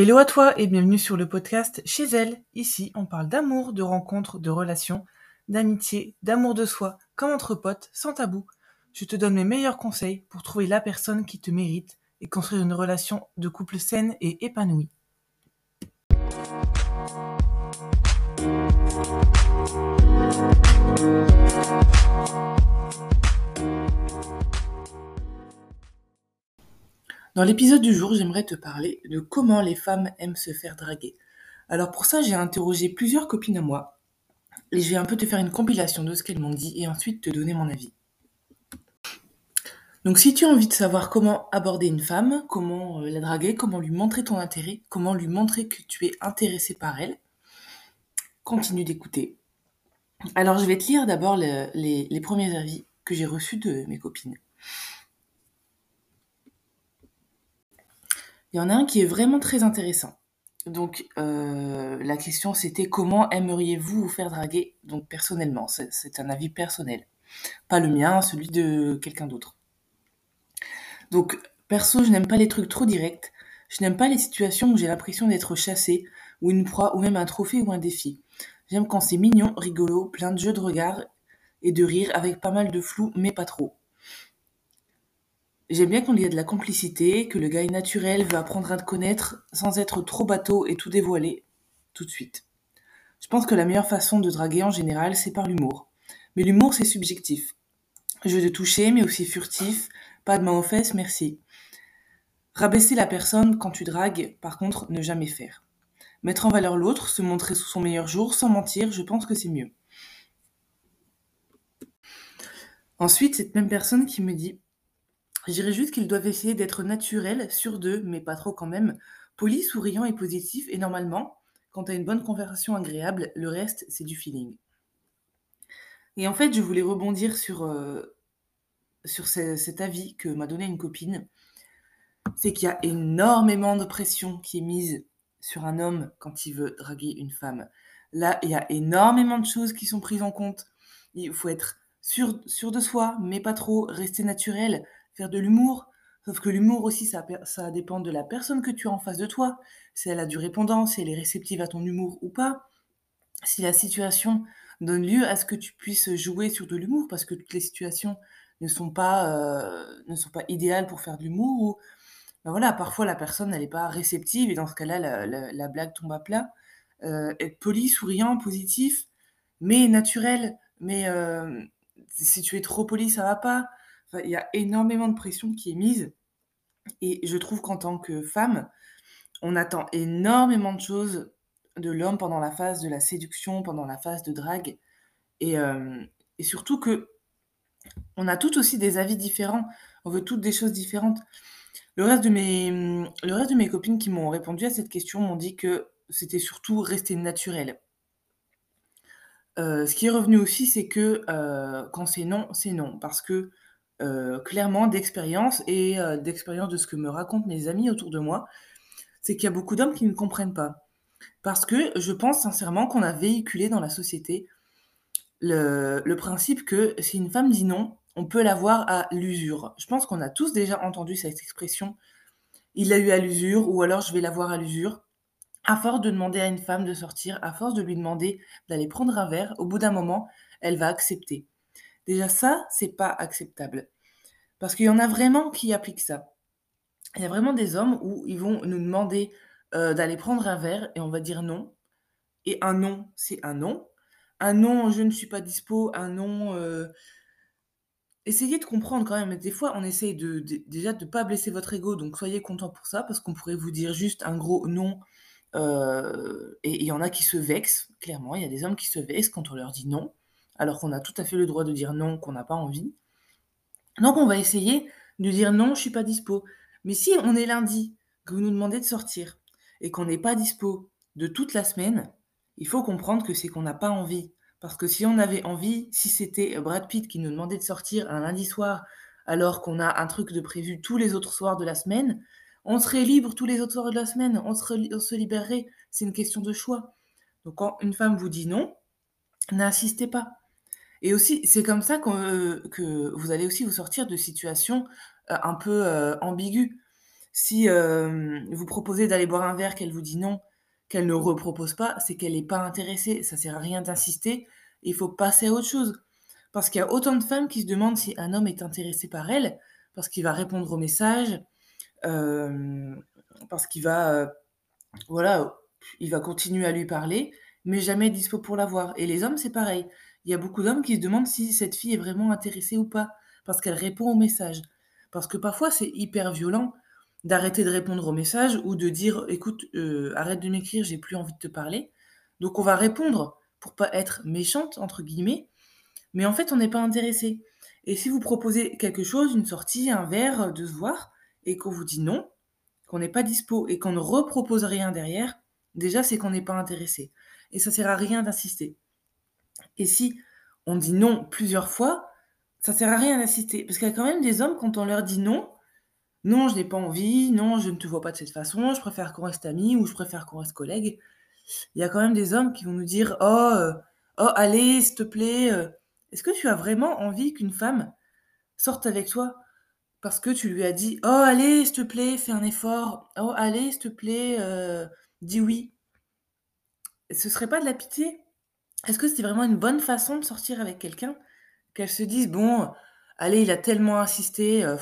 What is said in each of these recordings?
Hello à toi et bienvenue sur le podcast Chez elle. Ici, on parle d'amour, de rencontres, de relations, d'amitié, d'amour de soi, comme entre potes, sans tabou. Je te donne mes meilleurs conseils pour trouver la personne qui te mérite et construire une relation de couple saine et épanouie. Dans l'épisode du jour, j'aimerais te parler de comment les femmes aiment se faire draguer. Alors pour ça, j'ai interrogé plusieurs copines à moi et je vais un peu te faire une compilation de ce qu'elles m'ont dit et ensuite te donner mon avis. Donc si tu as envie de savoir comment aborder une femme, comment euh, la draguer, comment lui montrer ton intérêt, comment lui montrer que tu es intéressé par elle, continue d'écouter. Alors je vais te lire d'abord les, les premiers avis que j'ai reçus de mes copines. Il y en a un qui est vraiment très intéressant. Donc, euh, la question c'était comment aimeriez-vous vous faire draguer Donc, personnellement, c'est un avis personnel. Pas le mien, celui de quelqu'un d'autre. Donc, perso, je n'aime pas les trucs trop directs. Je n'aime pas les situations où j'ai l'impression d'être chassée, ou une proie, ou même un trophée ou un défi. J'aime quand c'est mignon, rigolo, plein de jeux de regard et de rire, avec pas mal de flou, mais pas trop. J'aime bien qu'on y ait de la complicité, que le gars est naturel, veut apprendre à te connaître sans être trop bateau et tout dévoiler tout de suite. Je pense que la meilleure façon de draguer en général, c'est par l'humour. Mais l'humour, c'est subjectif. Jeu de toucher, mais aussi furtif, pas de main aux fesses, merci. Rabaisser la personne quand tu dragues, par contre, ne jamais faire. Mettre en valeur l'autre, se montrer sous son meilleur jour, sans mentir, je pense que c'est mieux. Ensuite, cette même personne qui me dit je juste qu'ils doivent essayer d'être naturels, sur d'eux, mais pas trop quand même, polis, souriants et positifs, et normalement, quand tu une bonne conversation agréable, le reste, c'est du feeling. Et en fait, je voulais rebondir sur, euh, sur cet avis que m'a donné une copine. C'est qu'il y a énormément de pression qui est mise sur un homme quand il veut draguer une femme. Là, il y a énormément de choses qui sont prises en compte. Il faut être sûr, sûr de soi, mais pas trop, rester naturel, faire de l'humour. Sauf que l'humour aussi, ça, ça dépend de la personne que tu as en face de toi. Si elle a du répondant, si elle est réceptive à ton humour ou pas. Si la situation donne lieu à ce que tu puisses jouer sur de l'humour, parce que toutes les situations ne sont pas, euh, idéales pour faire de l'humour. Ou ben voilà, parfois la personne n'est pas réceptive et dans ce cas-là, la, blague tombe à plat. Euh, être poli, souriant, positif, mais naturel. Mais euh, si tu es trop poli, ça va pas il y a énormément de pression qui est mise. Et je trouve qu'en tant que femme, on attend énormément de choses de l'homme pendant la phase de la séduction, pendant la phase de drague. Et, euh, et surtout que on a toutes aussi des avis différents. On veut toutes des choses différentes. Le reste de mes, le reste de mes copines qui m'ont répondu à cette question m'ont dit que c'était surtout rester naturel. Euh, ce qui est revenu aussi, c'est que euh, quand c'est non, c'est non. Parce que euh, clairement d'expérience et euh, d'expérience de ce que me racontent mes amis autour de moi, c'est qu'il y a beaucoup d'hommes qui ne comprennent pas. Parce que je pense sincèrement qu'on a véhiculé dans la société le, le principe que si une femme dit non, on peut l'avoir à l'usure. Je pense qu'on a tous déjà entendu cette expression. Il l'a eu à l'usure ou alors je vais l'avoir à l'usure. À force de demander à une femme de sortir, à force de lui demander d'aller prendre un verre, au bout d'un moment, elle va accepter. Déjà ça, c'est pas acceptable. Parce qu'il y en a vraiment qui appliquent ça. Il y a vraiment des hommes où ils vont nous demander euh, d'aller prendre un verre et on va dire non. Et un non, c'est un non. Un non, je ne suis pas dispo. Un non. Euh, essayez de comprendre quand même. Des fois, on essaye déjà de ne pas blesser votre ego, donc soyez content pour ça, parce qu'on pourrait vous dire juste un gros non. Euh, et il y en a qui se vexent, clairement. Il y a des hommes qui se vexent quand on leur dit non alors qu'on a tout à fait le droit de dire non, qu'on n'a pas envie. Donc on va essayer de dire non, je suis pas dispo. Mais si on est lundi, que vous nous demandez de sortir, et qu'on n'est pas dispo de toute la semaine, il faut comprendre que c'est qu'on n'a pas envie. Parce que si on avait envie, si c'était Brad Pitt qui nous demandait de sortir un lundi soir, alors qu'on a un truc de prévu tous les autres soirs de la semaine, on serait libre tous les autres soirs de la semaine, on, on se libérerait. C'est une question de choix. Donc quand une femme vous dit non, n'insistez pas. Et aussi, c'est comme ça que vous allez aussi vous sortir de situations, un peu, ambiguës. Si, vous proposez d'aller boire un verre, qu'elle vous dit non, qu'elle ne repropose pas, c'est qu'elle est pas intéressée. Ça sert à rien d'insister, il faut passer à autre chose. Parce qu'il y a autant de femmes qui se demandent si un homme est intéressé par elles, parce qu'il va répondre aux messages, parce qu'il va, voilà, il va continuer à lui parler, mais jamais dispo pour la voir et les hommes, c'est pareil. Il y a beaucoup d'hommes qui se demandent si cette fille est vraiment intéressée ou pas, parce qu'elle répond aux messages. Parce que parfois, c'est hyper violent d'arrêter de répondre aux messages ou de dire: «Écoute, heu, arrête de m'écrire, j'ai plus envie de te parler». Donc on va répondre pour pas être «méchante» entre guillemets, mais en fait, on n'est pas intéressé. Et si vous proposez quelque chose, une sortie, un verre, de se voir et qu'on vous dit non, qu'on n'est pas dispo et qu'on ne repropose rien derrière, déjà, c'est qu'on n'est pas intéressé et ça sert à rien d'insister. Et si on dit non plusieurs fois, ça sert à rien d'insister parce qu'il y a quand même des hommes, quand on leur dit non: «Non, je n'ai pas envie, non, je ne te vois pas de cette façon, je préfère qu'on reste amis ou je préfère qu'on reste collègues». Il y a quand même des hommes qui vont nous dire: «Oh, heu, oh allez, s'il te plaît, heu». Est-ce que tu as vraiment envie qu'une femme sorte avec toi parce que tu lui as dit: «Oh allez, s'il te plaît, fais un effort. Oh allez, s'il te plaît, heu, dis oui». Ce serait pas de la pitié? Est-ce que c'est vraiment une bonne façon de sortir avec quelqu'un? Qu'elle se dise: «Bon, allez, il a tellement insisté, heu,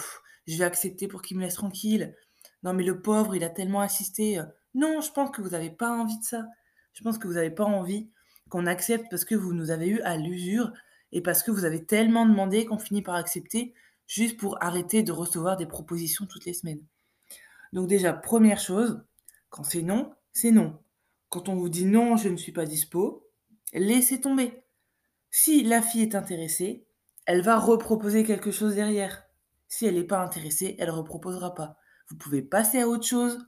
je vais accepter pour qu'il me laisse tranquille. Non mais le pauvre, il a tellement insisté, heu». Non, je pense que vous avez pas envie de ça. Je pense que vous avez pas envie qu'on accepte parce que vous nous avez eu à l'usure et parce que vous avez tellement demandé qu'on finit par accepter, juste pour arrêter de recevoir des propositions toutes les semaines. Donc déjà, première chose, quand c'est non, c'est non. Quand on vous dit: «Non, je ne suis pas dispo», laissez tomber. Si la fille est intéressée, elle va reproposer quelque chose derrière. Si elle est pas intéressée, elle reproposera pas. Vous pouvez passer à autre chose,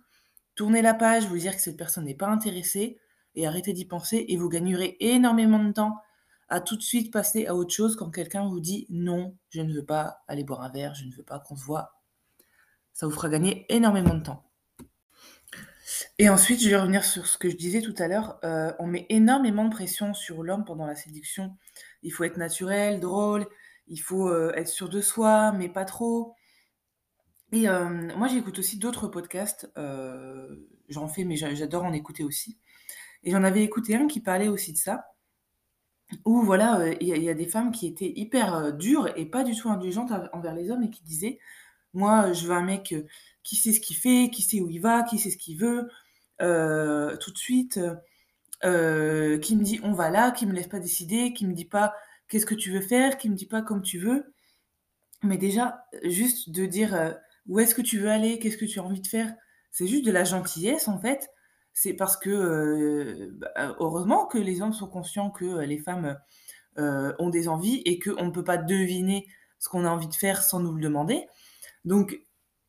tourner la page, vous dire que cette personne n'est pas intéressée et arrêter d'y penser et vous gagnerez énormément de temps à tout de suite passer à autre chose quand quelqu'un vous dit: «Non, je ne veux pas aller boire un verre, je ne veux pas qu'on se voit». Ça vous fera gagner énormément de temps. Et ensuite, je vais revenir sur ce que je disais tout à l'heure, heu, on met énormément de pression sur l'homme pendant la séduction. Il faut être naturel, drôle, il faut, heu, être sûr de soi, mais pas trop. Et hem, moi j'écoute aussi d'autres podcasts, j'en fais, mais j'a j'adore en écouter aussi. Et j'en avais écouté un qui parlait aussi de ça, où voilà, il y a des femmes qui étaient hyper, dures et pas du tout indulgentes env envers les hommes et qui disaient: «Moi, je veux un mec, qui sait ce qu'il fait, qui sait où il va, qui sait ce qu'il veut, heu, tout de suite, heu, qui me dit: "On va là", qui me laisse pas décider, qui me dit pas: «Qu'est-ce que tu veux faire?», qui me dit pas: «Comme tu veux». Mais déjà, juste de dire, heu: «Où est-ce que tu veux aller? Qu'est-ce que tu as envie de faire?» c'est juste de la gentillesse, en fait. C'est parce que, bah, heureusement que les hommes sont conscients que, les femmes, ont des envies et qu'on ne peut pas deviner ce qu'on a envie de faire sans nous le demander. Donc,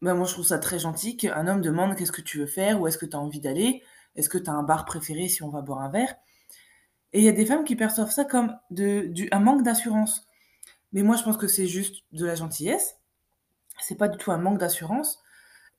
bah, moi, je trouve ça très gentil qu'un homme demande: «Qu'est-ce que tu veux faire? Où est-ce que tu as envie d'aller? Est-ce que tu as un bar préféré si on va boire un verre?» et il y a des femmes qui perçoivent ça comme de du un manque d'assurance. Mais moi, je pense que c'est juste de la gentillesse. C'est pas du tout un manque d'assurance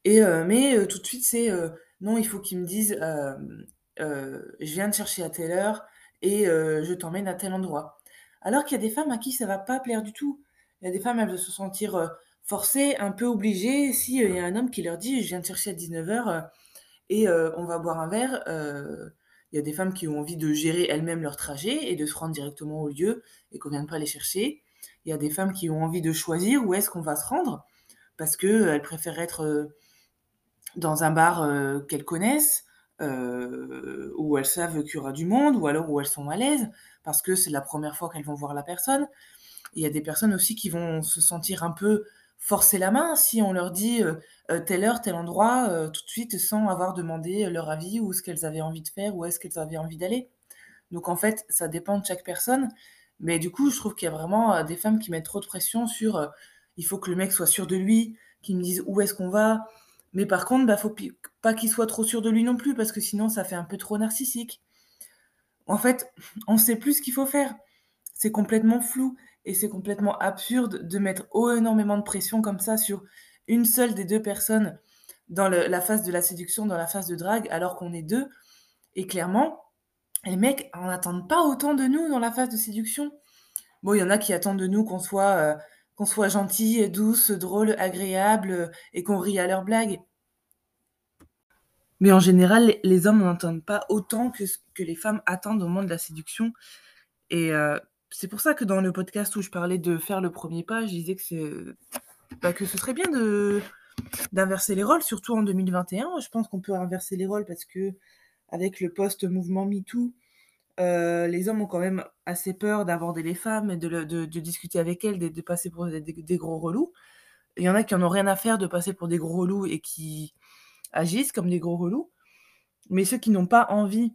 heu, mais heu, tout de suite, c'est, heu: «Non, il faut qu'il me dise, hem, heu, je viens te chercher à telle heure et je t'emmène à tel endroit». Alors qu'il y a des femmes à qui ça va pas plaire du tout. Il y a des femmes, elles vont se sentir, heu, forcées, un peu obligées si, heu, il y a un homme qui leur dit: «Je viens te chercher à 19:00, heu, et heu, on va boire un verre», heu, il y a des femmes qui ont envie de gérer elles-mêmes leur trajet et de se rendre directement au lieu et qu'on vienne pas les chercher. Il y a des femmes qui ont envie de choisir où est-ce qu'on va se rendre parce qu'elles préfèrent être, dans un bar, qu'elles connaissent, où elles savent qu'il y aura du monde ou alors où elles sont à l'aise parce que c'est la 1re fois qu'elles vont voir la personne. Il y a des personnes aussi qui vont se sentir un peu forcer la main si on leur dit, heu heu: «Telle heure, tel endroit», heu, tout de suite sans avoir demandé leur avis ou ce qu'elles avaient envie de faire, où est-ce qu'elles avaient envie d'aller. Donc en fait, ça dépend de chaque personne, mais du coup, je trouve qu'il y a vraiment, des femmes qui mettent trop de pression sur, «Il faut que le mec soit sûr de lui, qu'il me dise où est-ce qu'on va». Mais par contre, bah, faut pas qu'il soit trop sûr de lui non plus parce que sinon ça fait un peu trop narcissique. En fait, on sait plus ce qu'il faut faire. C'est complètement flou et c'est complètement absurde de mettre énormément de pression comme ça sur une seule des 2 personnes dans la phase de la séduction, dans la phase de drague, alors qu'on est 2 et clairement, les mecs en attendent pas autant de nous dans la phase de séduction. Bon, il y en a qui attendent de nous qu'on soit, soit gentille, douce, drôle, agréable, heu, et qu'on rit à leurs blagues. Mais en général, les hommes n'entendent pas autant que les femmes attendent au moment de la séduction et heu, c'est pour ça que dans le podcast où je parlais de faire le 1er pas, je disais que c'est, bah, que ce serait bien de d'inverser les rôles, surtout en 2021. Je pense qu'on peut inverser les rôles parce qu'avec le post-mouvement MeToo, heu, les hommes ont quand même assez peur d'aborder les femmes et de de discuter avec elles, de passer pour des des gros relous. Il y en a qui en ont rien à faire de passer pour des gros relous et qui agissent comme des gros relous. Mais ceux qui n'ont pas envie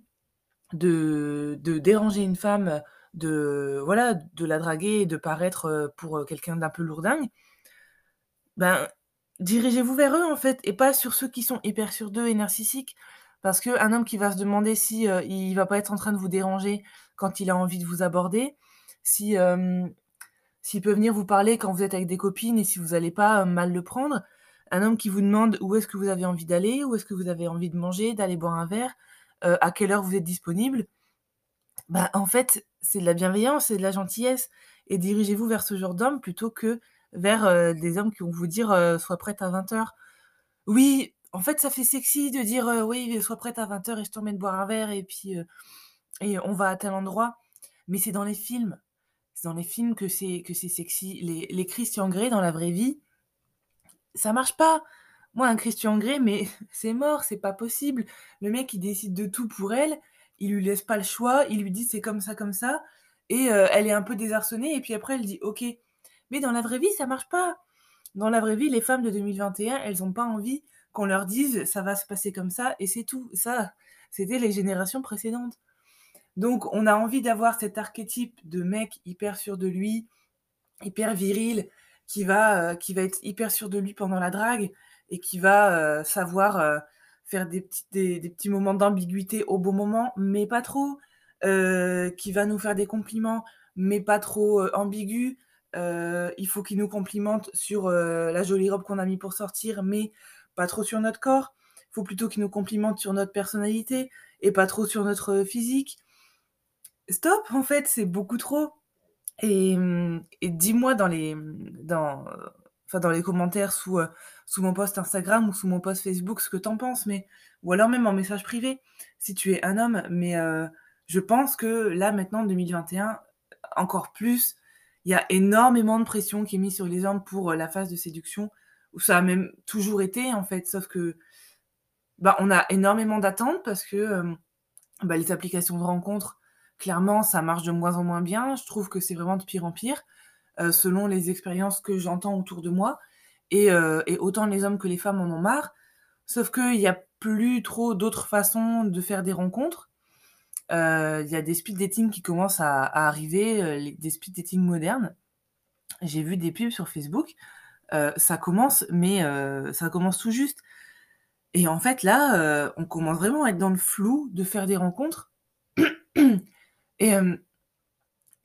de déranger une femme, de voilà, de la draguer et de paraître, heu, pour, heu, quelqu'un d'un peu lourdingue ben, dirigez-vous vers eux, en fait et pas sur ceux qui sont hyper sûrs d'eux et narcissiques. Parce qu'un homme qui va se demander si, heu, il va pas être en train de vous déranger quand il a envie de vous aborder, si, hem, s'il peut venir vous parler quand vous êtes avec des copines et si vous allez pas, mal le prendre. Un homme qui vous demande où est-ce que vous avez envie d'aller, où est-ce que vous avez envie de manger, d'aller boire un verre, à quelle heure vous êtes disponible. Bah, en fait, c'est de la bienveillance, c'est de la gentillesse et dirigez-vous vers ce genre d'homme plutôt que vers, heu, des hommes qui vont vous dire, heu: «Sois prête à 20:00». Oui, en fait, ça fait sexy de dire, heu: «Oui, sois prête à 20:00 et je t'emmène boire un verre et puis, et on va à tel endroit». Mais c'est dans les films. C'est dans les films que c'est que c'est sexy. Les les Christian Grey dans la vraie vie, ça marche pas. Moi, un Christian Grey, mais c'est mort, c'est pas possible. Le mec, il décide de tout pour elle, il lui laisse pas le choix, il lui dit: «C'est comme ça, comme ça» et heu, elle est un peu désarçonnée et puis après elle dit: «OK». Mais dans la vraie vie, ça marche pas. Dans la vraie vie, les femmes de 2021, elles ont pas envie qu'on leur dise: «Ça va se passer comme ça» et c'est tout. Ça, c'était les générations précédentes. Donc on a envie d'avoir cet archétype de mec hyper sûr de lui, hyper viril, qui va, heu, qui va être hyper sûr de lui pendant la drague et qui va, heu, savoir, faire des petits des des petits moments d'ambiguïté au bon moment, mais pas trop. Heu, qui va nous faire des compliments, mais pas trop, heu, ambigus. Heu, il faut qu'il nous complimente sur, heu, la jolie robe qu'on a mis pour sortir, mais pas trop sur notre corps. Il faut plutôt qu'il nous complimente sur notre personnalité et pas trop sur notre physique. Stop, en fait, c'est beaucoup trop et mmh et dis-moi dans les, dans, enfin dans les commentaires sous, heu, sous mon post Instagram ou sous mon post Facebook ce que tu en penses, mais ou alors même en message privé, si tu es un homme. Mais heu, je pense que là, maintenant, 2021, encore plus, il y a énormément de pression qui est mise sur les hommes pour, heu, la phase de séduction, où ça a même toujours été, en fait, sauf que, bah, on a énormément d'attentes parce que, bah, les applications de rencontres, clairement, ça marche de moins en moins bien. Je trouve que c'est vraiment de pire en pire, heu, selon les expériences que j'entends autour de moi et heu et autant les hommes que les femmes en ont marre. Sauf qu'il y a plus trop d'autres façons de faire des rencontres. Heu, il y a des speed dating qui commencent à arriver, des speed dating modernes. J'ai vu des pubs sur Facebook, ça commence, mais ça commence tout juste et en fait, là, on commence vraiment à être dans le flou de faire des rencontres et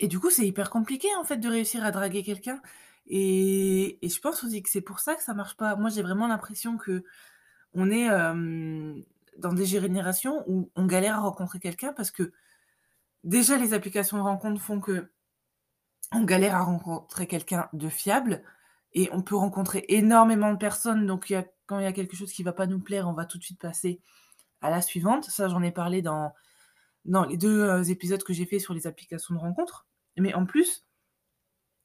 et du coup, c'est hyper compliqué, en fait, de réussir à draguer quelqu'un et je pense aussi que c'est pour ça que ça marche pas. Moi, j'ai vraiment l'impression qu'on est, hem, dans des générations où on galère à rencontrer quelqu'un parce que, déjà, les applications de rencontres font qu'on galère à rencontrer quelqu'un de fiable et on peut rencontrer énormément de personnes. Donc quand il y a quelque chose qui va pas nous plaire, on va tout de suite passer à la suivante. Ça, j'en ai parlé dans dans les 2, heu, épisodes que j'ai fait sur les applications de rencontres. Mais en plus,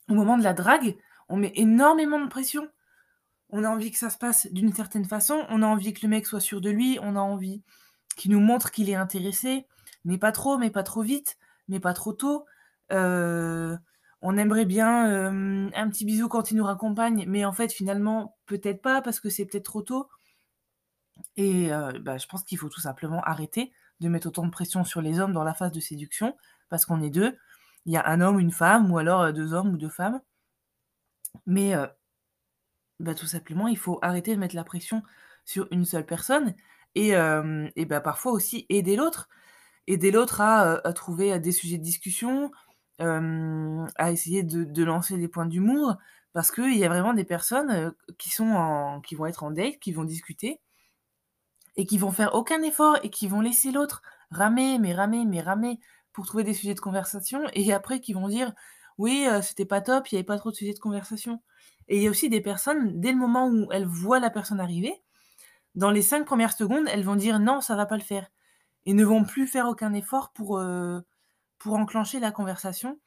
au moment de la drague, on met énormément de pression. On a envie que ça se passe d'une certaine façon, on a envie que le mec soit sûr de lui, on a envie qu'il nous montre qu'il est intéressé, mais pas trop, mais pas trop vite, mais pas trop tôt. Heu, on aimerait bien, hem, un petit bisou quand il nous raccompagne, mais en fait, finalement, peut-être pas parce que c'est peut-être trop tôt et bah, je pense qu'il faut tout simplement arrêter de mettre autant de pression sur les hommes dans la phase de séduction parce qu'on est 2. Il y a 1 homme, 1 femme ou alors, heu, 2 hommes ou 2 femmes. Mais heu bah, tout simplement, il faut arrêter de mettre la pression sur une seule personne et hem et bah, parfois aussi aider l'autre. Aider l'autre à, trouver des sujets de discussion, à essayer de de lancer des points d'humour parce qu'il y a vraiment des personnes, qui sont en qui vont être en date, qui vont discuter et qui vont faire aucun effort et qui vont laisser l'autre ramer, mais ramer, mais ramer pour trouver des sujets de conversation et après qui vont dire: «Oui, heu, c'était pas top, il y avait pas trop de sujets de conversation» et il y a aussi des personnes, dès le moment où elles voient la personne arriver, dans les 5 premières secondes, elles vont dire: «Non, ça va pas le faire» et ne vont plus faire aucun effort pour, heu, pour enclencher la conversation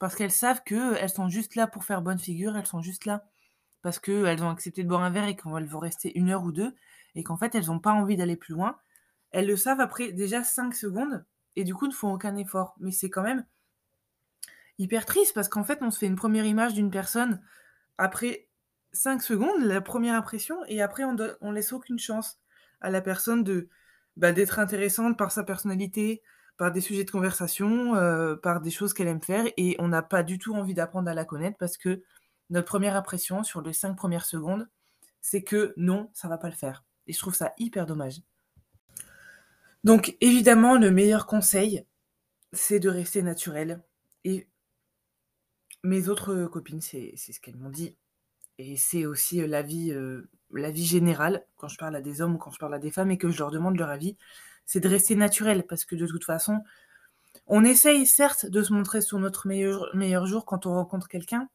parce qu'elles savent qu'elles sont juste là pour faire bonne figure, elles sont juste là parce qu'elles ont accepté de boire un verre et qu'elles vont rester 1 heure ou 2 et qu'en fait, elles ont pas envie d'aller plus loin. Elles le savent après déjà 5 secondes et du coup ne font aucun effort. Mais c'est quand même hyper triste parce qu'en fait, on se fait une première image d'une personne après 5 secondes, la première impression et après on donne on laisse aucune chance à la personne de, bah, d'être intéressante par sa personnalité, par des sujets de conversation, heu, par des choses qu'elle aime faire et on n'a pas du tout envie d'apprendre à la connaître parce que notre première impression sur les 5 premières secondes, c'est que non, ça va pas le faire. Et je trouve ça hyper dommage. Donc évidemment, le meilleur conseil, c'est de rester naturel. Et mes autres copines, c'est ce qu'elles m'ont dit. Et c'est aussi, heu, l'avis, heu, l'avis général quand je parle à des hommes ou quand je parle à des femmes et que je leur demande leur avis, c'est de rester naturel. Parce que de toute façon, on essaye certes de se montrer sur notre meilleur jour quand on rencontre quelqu'un,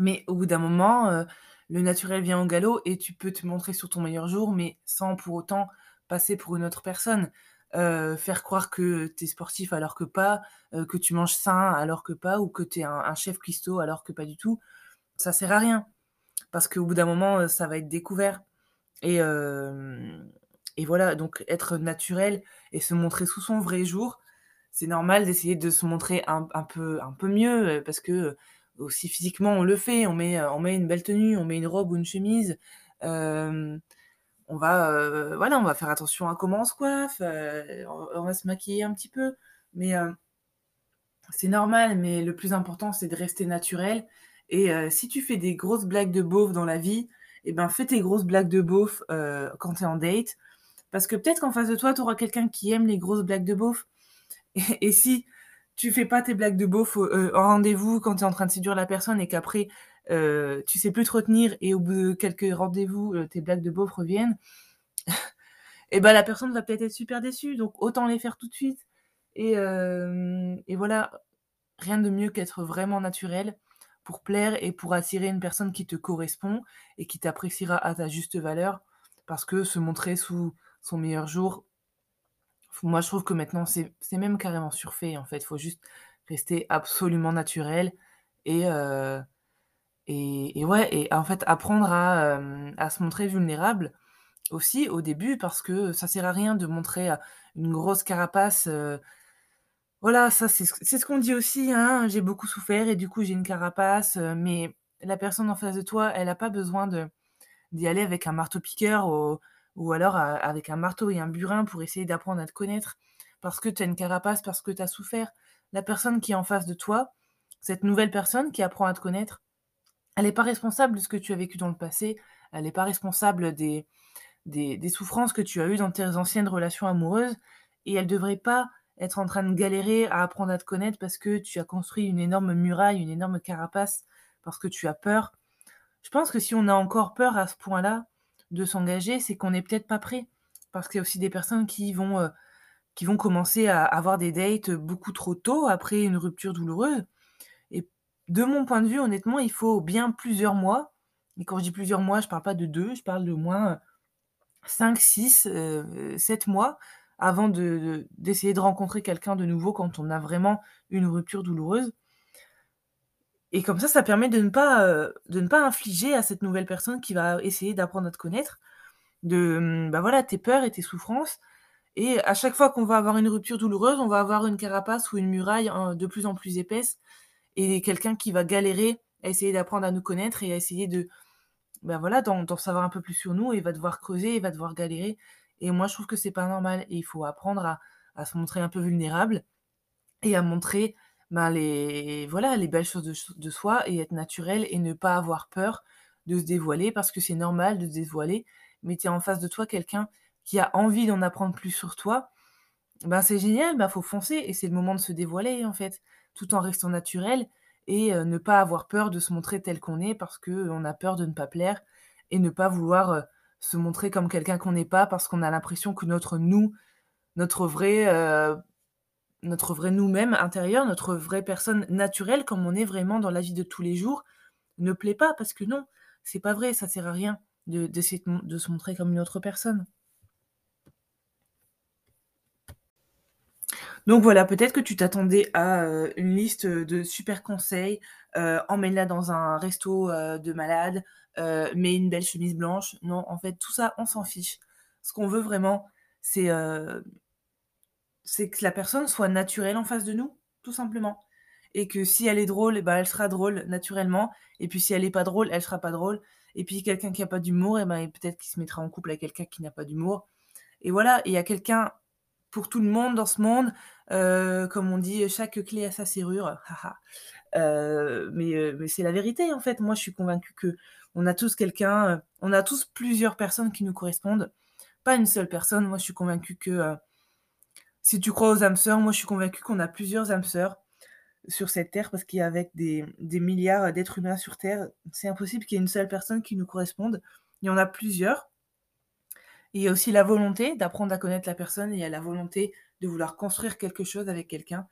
mais au bout d'un moment, heu, le naturel vient au galop et tu peux te montrer sur ton meilleur jour, mais sans pour autant passer pour une autre personne. Heu, faire croire que tu es sportif alors que pas, heu, que tu manges sain alors que pas ou que tu es un chef cuistot alors que pas du tout, ça sert à rien. Parce qu'au bout d'un moment, ça va être découvert et voilà, donc être naturel et se montrer sous son vrai jour, c'est normal d'essayer de se montrer un un peu un peu mieux, parce que, aussi physiquement on le fait, on met, heu, on met une belle tenue, on met une robe ou une chemise, hem, on va, voilà, on va faire attention à comment on se coiffe, heu, on va se maquiller un petit peu, mais c'est normal, mais le plus important, c'est de rester naturel. Et si tu fais des grosses blagues de beauf dans la vie et ben, fais tes grosses blagues de beauf, quand tu es en date. Parce que peut-être qu'en face de toi, tu auras quelqu'un qui aime les grosses blagues de beauf. Et si tu fais pas tes blagues de beauf, heu, en rendez-vous quand tu es en train de séduire la personne et qu'après, heu, tu sais plus te retenir et au bout de quelques rendez-vous, heu, tes blagues de beauf reviennent et bah, la personne va peut-être être super déçue, donc autant les faire tout de suite. Et hem et voilà, rien de mieux qu'être vraiment naturel pour plaire et pour attirer une personne qui te correspond et qui t'appréciera à ta juste valeur parce que se montrer sous son meilleur jour moi, je trouve que maintenant, c'est même carrément surfait, en fait. Il faut juste rester absolument naturel et heu et et ouais et en fait, apprendre à, hem, à se montrer vulnérable aussi au début parce que ça sert à rien de montrer, heu, une grosse carapace, voilà, ça c'est ce qu'on dit aussi, hein: «J'ai beaucoup souffert et du coup, j'ai une carapace», mais la personne en face de toi, elle a pas besoin d'y aller avec un marteau-piqueur ou alors avec un marteau et un burin pour essayer d'apprendre à te connaître parce que tu as une carapace, parce que tu as souffert. La personne qui est en face de toi, cette nouvelle personne qui apprend à te connaître, elle est pas responsable de ce que tu as vécu dans le passé, elle est pas responsable des des des souffrances que tu as eues dans tes anciennes relations amoureuses et elle devrait pas être en train de galérer à apprendre à te connaître parce que tu as construit une énorme muraille, une énorme carapace, parce que tu as peur. Je pense que si on a encore peur à ce point-là de s'engager, c'est qu'on est peut-être pas prêt. Parce qu'il y a aussi des personnes qui vont, heu, qui vont commencer à avoir des dates beaucoup trop tôt après une rupture douloureuse. Et de mon point de vue, honnêtement, il faut bien plusieurs mois. Et quand je dis plusieurs mois, je parle pas de 2, je parle de moins, heu, 5-6, heu, 7 mois avant de de d'essayer de rencontrer quelqu'un de nouveau quand on a vraiment une rupture douloureuse et comme ça, ça permet de ne pas, heu, de ne pas infliger à cette nouvelle personne qui va essayer d'apprendre à te connaître, de, mmh, bah, voilà, tes peurs et tes souffrances. Et à chaque fois qu'on va avoir une rupture douloureuse, on va avoir une carapace ou une muraille en de plus en plus épaisse et quelqu'un qui va galérer à essayer d'apprendre à nous connaître et à essayer de, bah, voilà, d'en savoir un peu plus sur nous et va devoir creuser et va devoir galérer. Et moi, je trouve que c'est pas normal et il faut apprendre à à se montrer un peu vulnérable et à montrer, ben, les voilà, les belles choses de soi et être naturel et ne pas avoir peur de se dévoiler parce que c'est normal de se dévoiler, mais tu en face de toi quelqu'un qui a envie d'en apprendre plus sur toi, ben, c'est génial, ben, faut foncer et c'est le moment de se dévoiler, en fait, tout en restant naturel et heu, ne pas avoir peur de se montrer tel qu'on est parce qu'on a peur de ne pas plaire et ne pas vouloir, heu, se montrer comme quelqu'un qu'on n'est pas parce qu'on a l'impression que notre nous, notre vrai, notre vrai nous-mêmes intérieur, notre vraie personne naturelle comme on est vraiment dans la vie de tous les jours, ne plaît pas parce que non, c'est pas vrai, ça sert à rien de d'essayer de se montrer comme une autre personne. Donc voilà, peut-être que tu t'attendais à, heu, une liste, de super conseils, heu, emmène-la dans un resto, heu, de malade, mets une belle chemise blanche. Non, en fait, tout ça, on s'en fiche. Ce qu'on veut vraiment, c'est, c'est que la personne soit naturelle en face de nous, tout simplement et que si elle est drôle et ben, elle sera drôle naturellement et puis si elle est pas drôle, elle sera pas drôle et puis quelqu'un qui a pas d'humour et ben, peut-être qu'il se mettra en couple avec quelqu'un qui n'a pas d'humour et voilà il y a quelqu'un pour tout le monde dans ce monde. Heu, comme on dit, chaque clé a sa serrure. Heu, mais heu, mais c'est la vérité, en fait. Moi, je suis convaincue qu'on a tous quelqu'un, heu, on a tous plusieurs personnes qui nous correspondent, pas une seule personne. Moi, je suis convaincue que, si tu crois aux âmes sœurs, moi, je suis convaincue qu'on a plusieurs âmes sœurs sur cette terre parce qu'il y a avec des milliards d'êtres humains sur terre, c'est impossible qu'il y ait une seule personne qui nous corresponde. Il y en a plusieurs. Il y a aussi la volonté d'apprendre à connaître la personne. Et il y a la volonté de vouloir construire quelque chose avec quelqu'un.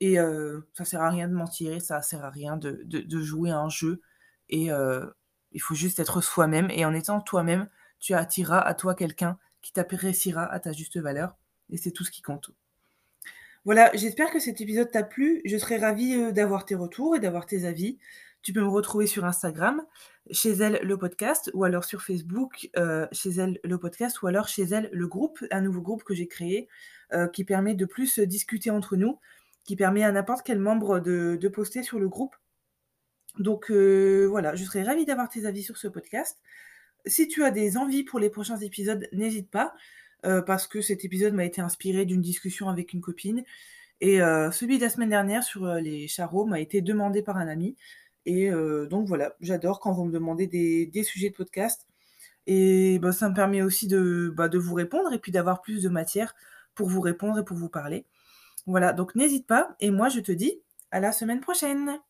Et heu, ça sert à rien de mentir ça sert à rien de jouer à un jeu. Et heu, il faut juste être soi-même. Et en étant toi-même, tu attireras à toi quelqu'un qui t'appréciera à ta juste valeur et c'est tout ce qui compte. Voilà, j'espère que cet épisode t'a plu. Je serais ravie, heu, d'avoir tes retours et d'avoir tes avis. Tu peux me retrouver sur Instagram, chez elle le podcast, ou alors sur Facebook, euh, chez elle le podcast, ou alors chez elle le groupe, un nouveau groupe que j'ai créé, euh, qui permet de plus discuter entre nous, qui permet à n'importe quel membre de, poster sur le groupe. Donc euh, voilà, je serais ravie d'avoir tes avis sur ce podcast. Si tu as des envies pour les prochains épisodes, n'hésite pas, parce que cet épisode m'a été inspiré d'une discussion avec une copine. Et celui de la semaine dernière sur les charreaux m'a été demandé par un ami. Et donc voilà, j'adore quand vous me demandez des sujets de podcast et bah, ça me permet aussi de, bah, de vous répondre et puis d'avoir plus de matière pour vous répondre et pour vous parler. Voilà, donc n'hésite pas et moi je te dis à la semaine prochaine.